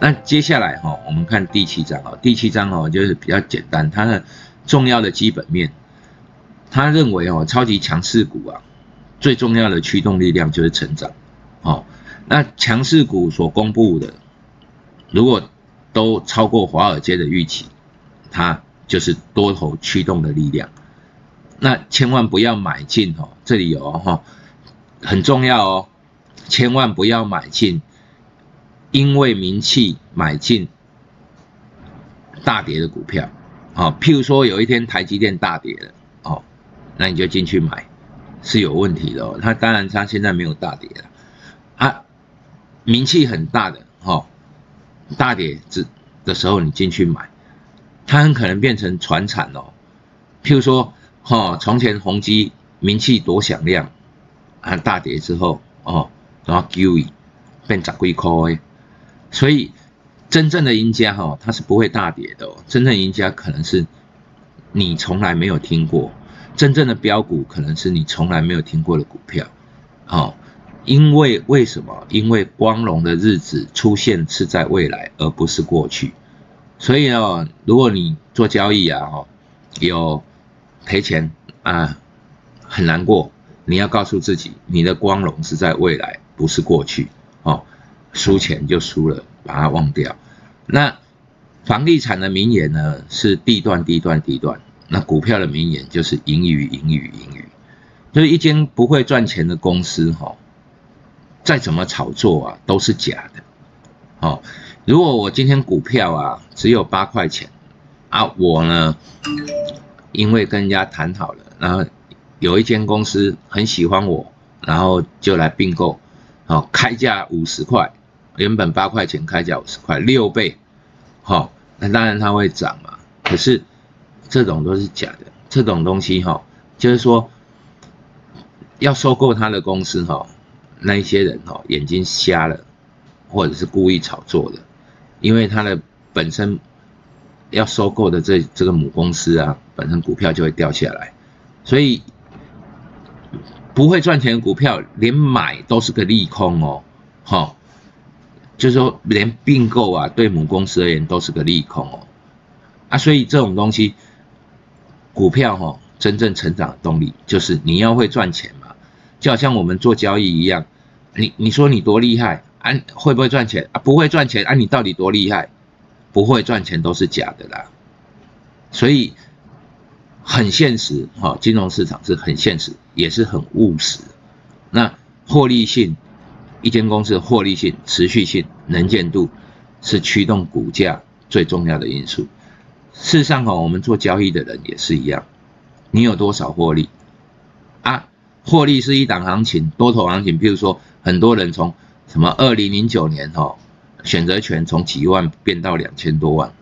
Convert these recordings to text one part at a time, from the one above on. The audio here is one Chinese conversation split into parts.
那接下来哈，我们看第七章哦，第七章哦就是比较简单，它的重要的基本面，他认为哦，超级强势股啊，最重要的驱动力量就是成长，哦，那强势股所公布的，如果都超过华尔街的预期，它就是多头驱动的力量，那千万不要买进哦，这里有哈，很重要哦，千万不要买进。因为名气买进大跌的股票，好，譬如说有一天台积电大跌了，哦，那你就进去买，是有问题的哦。它当然它现在没有大跌了，啊，名气很大的，哈，大跌之的时候你进去买，它很可能变成传产哦。譬如说，哈，从前宏基名气多响亮，啊，大跌之后，哦，然后 Q E 变十几块。所以，真正的赢家哈，它是不会大跌的。哦。真正赢家可能是你从来没有听过，真正的标股可能是你从来没有听过的股票。哦，因为为什么？因为光荣的日子出现是在未来，而不是过去。所以呢，如果你做交易啊，哦，有赔钱啊，很难过。你要告诉自己，你的光荣是在未来，不是过去。输钱就输了，把它忘掉。那房地产的名言呢？是地段、地段、地段。那股票的名言就是盈余、盈余、盈余。就是一间不会赚钱的公司，哈，再怎么炒作啊，都是假的。好，如果我今天股票啊只有八块钱啊，我呢，因为跟人家谈好了，然后有一间公司很喜欢我，然后就来并购，好，开价五十块。原本八块钱开价五十块，六倍，好，那当然它会涨嘛。可是这种都是假的，这种东西哈，就是说要收购他的公司哈，那一些人哈眼睛瞎了，或者是故意炒作的，因为他的本身要收购的这这个母公司啊，本身股票就会掉下来，所以不会赚钱的股票连买都是个利空哦，好。就是说，连并购啊，对母公司而言都是个利空哦，啊，所以这种东西，股票哈，真正成长的动力就是你要会赚钱嘛，就好像我们做交易一样，你你说你多厉害啊，会不会赚钱啊？不会赚钱啊？你到底多厉害？不会赚钱都是假的啦，所以很现实哈，金融市场是很现实，也是很务实，那获利性。一间公司的获利性、持续性、能见度，是驱动股价最重要的因素。事实上，哈，我们做交易的人也是一样。你有多少获利？啊，获利是一档行情，多头行情。比如说，很多人从什么二零零九年哈，选择权从几万变到两千多万，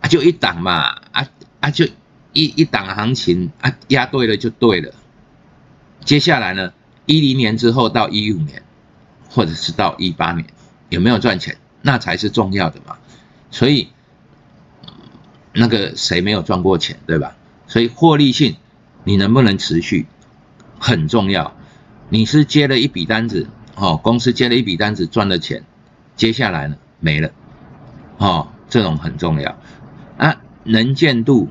啊，就一档嘛，啊啊，就一一档行情啊，压对了就对了。接下来呢，一零年之后到一五年。或者是到一八年有没有赚钱，那才是重要的嘛。所以那个谁没有赚过钱，对吧？所以获利性你能不能持续很重要。你是接了一笔单子，哦，公司接了一笔单子赚了钱，接下来呢没了，哦，这种很重要啊。能见度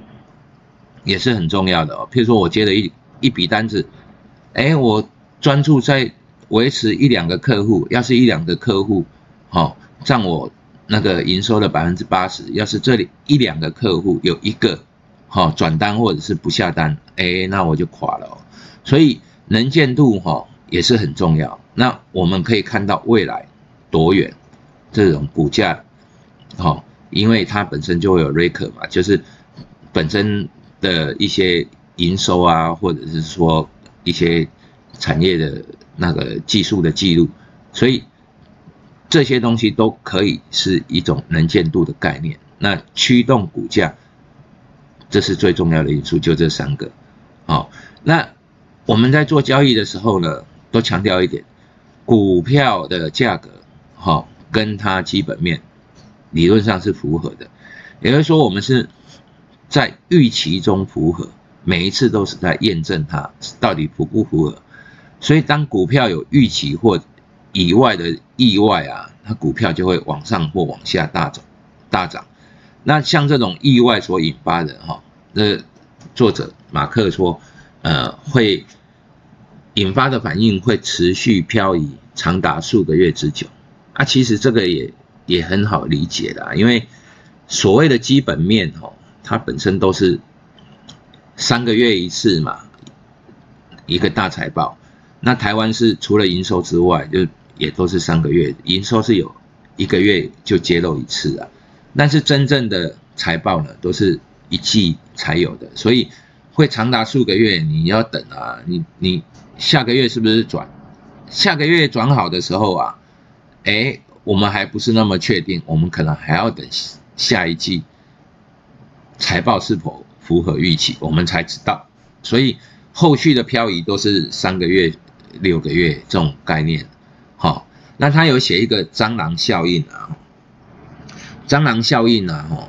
也是很重要的哦。譬如说我接了一一笔单子，哎，我专注在。维持一两个客户，要是一两个客户，好占我那个营收的百分之八十。要是这里一两个客户有一个，好转单或者是不下单，哎，那我就垮了。所以能见度哈也是很重要。那我们可以看到未来多远，这种股价，好，因为它本身就会有 r e c o r 嘛，就是本身的一些营收啊，或者是说一些产业的。那个技术的记录，所以这些东西都可以是一种能见度的概念。那驱动股价，这是最重要的因素，就这三个。好，那我们在做交易的时候呢，都强调一点，股票的价格，好，跟它基本面理论上是符合的，也就是说，我们是在预期中符合，每一次都是在验证它到底符不符合。所以，当股票有预期或以外的意外啊，它股票就会往上或往下大涨大涨。那像这种意外所引发的哈，那作者马克说，呃，会引发的反应会持续漂移长达数个月之久。啊，其实这个也也很好理解的，因为所谓的基本面哦，它本身都是三个月一次嘛，一个大财报。那台湾是除了营收之外，就也都是三个月营收是有一个月就揭露一次啊。但是真正的财报呢，都是一季才有的，所以会长达数个月，你要等啊。你你下个月是不是转？下个月转好的时候啊？哎，我们还不是那么确定，我们可能还要等下一季财报是否符合预期，我们才知道。所以后续的漂移都是三个月、六个月这种概念。好，那他有写一个蟑螂效应啊，蟑螂效应啊，哈，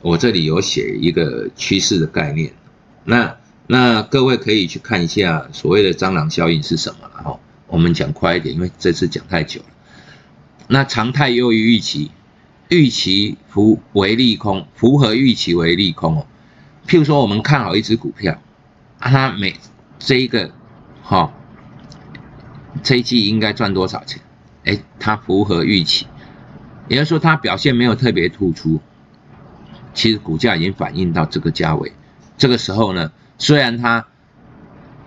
我这里有写一个趋势的概念。那那各位可以去看一下所谓的蟑螂效应是什么了哈。我们讲快一点，因为这次讲太久了。那常态优于预期，预期符为利空，符合预期为利空哦。譬如说，我们看好一只股票，它每这一个，哈，这一季应该赚多少钱？哎，它符合预期，也就是说它表现没有特别突出，其实股价已经反映到这个价位。这个时候呢，虽然它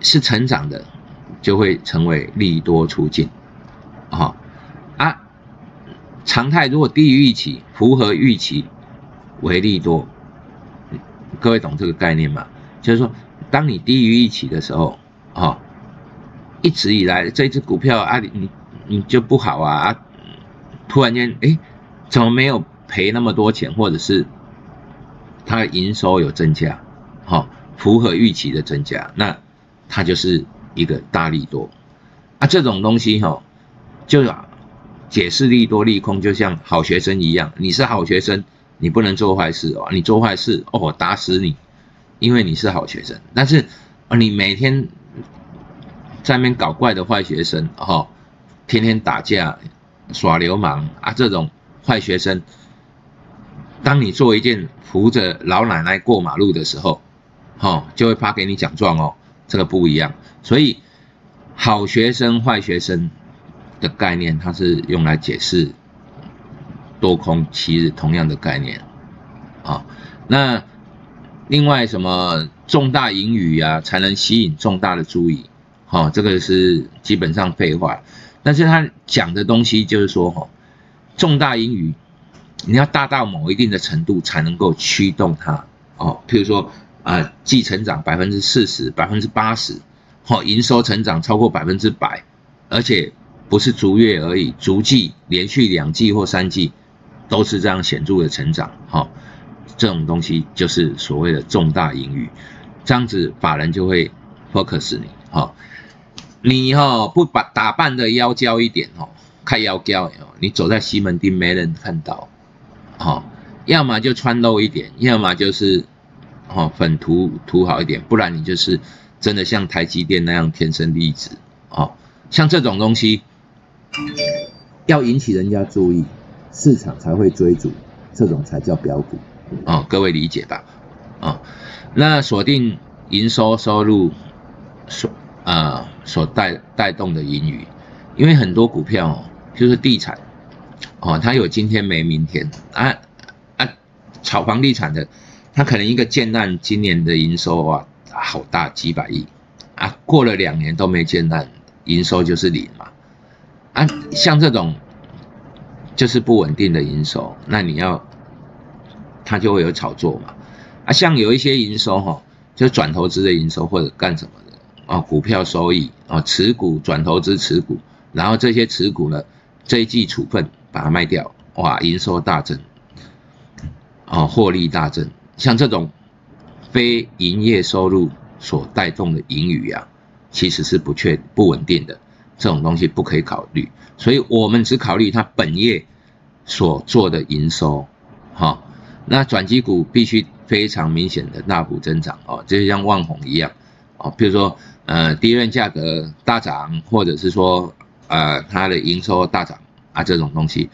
是成长的，就会成为利多出尽，啊。常态如果低于预期，符合预期为利多，各位懂这个概念吗？就是说，当你低于预期的时候，啊，一直以来这只股票啊，你你就不好啊啊，突然间哎，怎么没有赔那么多钱，或者是它的营收有增加，好，符合预期的增加，那它就是一个大利多啊，这种东西哈，就。解释利多利空，就像好学生一样。你是好学生，你不能做坏事哦。你做坏事哦，打死你，因为你是好学生。但是啊，你每天在那边搞怪的坏学生，哦，天天打架耍流氓啊，这种坏学生，当你做一件扶着老奶奶过马路的时候，哈，就会发给你奖状哦。这个不一样，所以好学生坏学生。的概念，它是用来解释多空七日同样的概念啊。那另外什么重大盈余啊，才能吸引重大的注意？哈，这个是基本上废话。但是他讲的东西就是说，哈，重大盈余你要大到某一定的程度才能够驱动它哦。譬如说啊，季成长百分之四十、百分之八十，哈，营收成长超过百分之百，而且。不是逐月而已，逐季连续两季或三季都是这样显著的成长，哈，这种东西就是所谓的重大盈余，这样子法人就会 focus 你，哈，你哈不把打扮的妖娇一点，哦，看妖娇，你走在西门町没人看到，哦，要么就穿露一点，要么就是，哦粉涂涂好一点，不然你就是真的像台积电那样天生丽质，哦，像这种东西。要引起人家注意，市场才会追逐，这种才叫标股哦，各位理解吧？啊，那锁定营收收入收啊所带带动的盈余，因为很多股票就是地产哦，它有今天没明天啊啊，炒房地产的，它可能一个建案今年的营收啊好大几百亿啊，过了两年都没建案，营收就是零嘛。啊，像这种就是不稳定的营收，那你要它就会有炒作嘛。啊，像有一些营收哈，就转投资的营收或者干什么啊，股票收益啊，持股转投资持股，然后这些持股呢，这一季处分把它卖掉，哇，营收大增，啊，获利大增。像这种非营业收入所带动的盈余啊，其实是不确不稳定的。这种东西不可以考虑，所以我们只考虑它本业所做的营收，哈。那转机股必须非常明显的大幅增长哦，就像万宏一样哦。比如说，呃，低润价格大涨，或者是说呃它的营收大涨啊这种东西，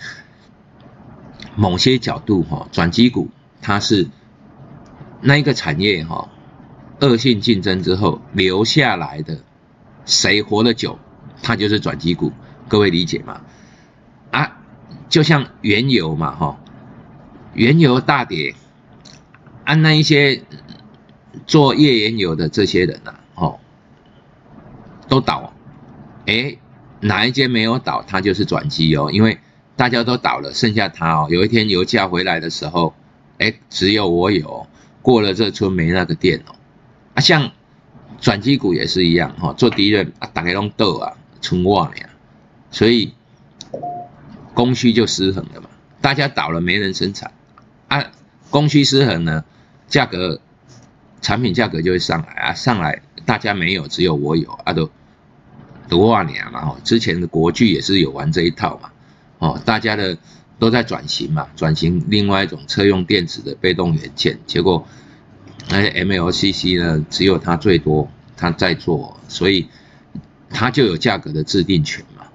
某些角度哈，转机股它是那一个产业哈，恶性竞争之后留下来的，谁活得久，它就是转机股，各位理解吗？啊，就像原油嘛哈，原油大跌，按那一些做页岩油的这些人呐，都倒，哎，哪一间没有倒，它就是转机哦，因为大家都倒了，剩下它哦，有一天油价回来的时候，哎，只有我有。过了这村没那个店哦，啊，像转机股也是一样哈，做敌人啊，打开龙斗啊，存旺呀，所以供需就失衡了嘛，大家倒了没人生产，啊，供需失衡呢，价格产品价格就会上来啊，上来大家没有，只有我有啊，都多少年了哈，之前的国巨也是有玩这一套嘛，哦，大家的。都在转型嘛，转型另外一种车用电子的被动元件，结果那些 MLCC 呢，只有它最多，它在做，所以它就有价格的制定权嘛。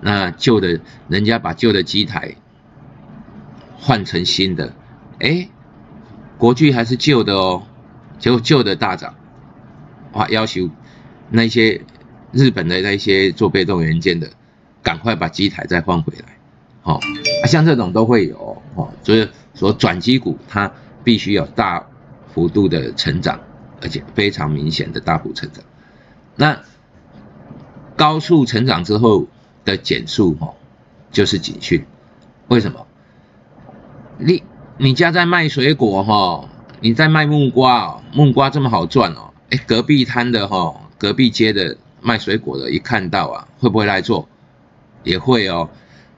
那旧的，人家把旧的机台换成新的，哎，国巨还是旧的哦，结果旧的大涨，哇，要求那些日本的那些做被动元件的，赶快把机台再换回来。哦，像这种都会有哦，所以说转机股它必须有大幅度的成长，而且非常明显的大幅成长。那高速成长之后的减速哦，就是警讯。为什么？你你家在卖水果哈，你在卖木瓜哦，木瓜这么好赚哦，哎，隔壁摊的哈，隔壁街的卖水果的，一看到啊，会不会来做？也会哦。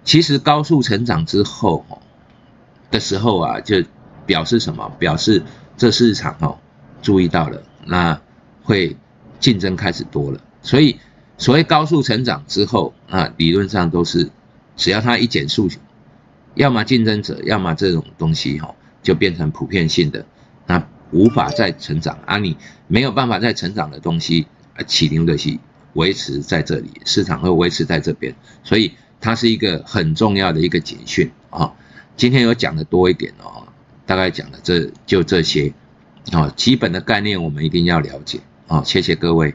其实高速成长之后，的时候啊，就表示什么？表示这市场哦，注意到了，那会竞争开始多了。所以所谓高速成长之后啊，理论上都是只要它一减速，要么竞争者，要么这种东西哈，就变成普遍性的，那无法再成长啊。你没有办法再成长的东西啊，起牛的是维持在这里，市场会维持在这边，所以。它是一个很重要的一个警讯啊！今天有讲的多一点哦，大概讲的这就这些啊，基本的概念我们一定要了解啊！谢谢各位。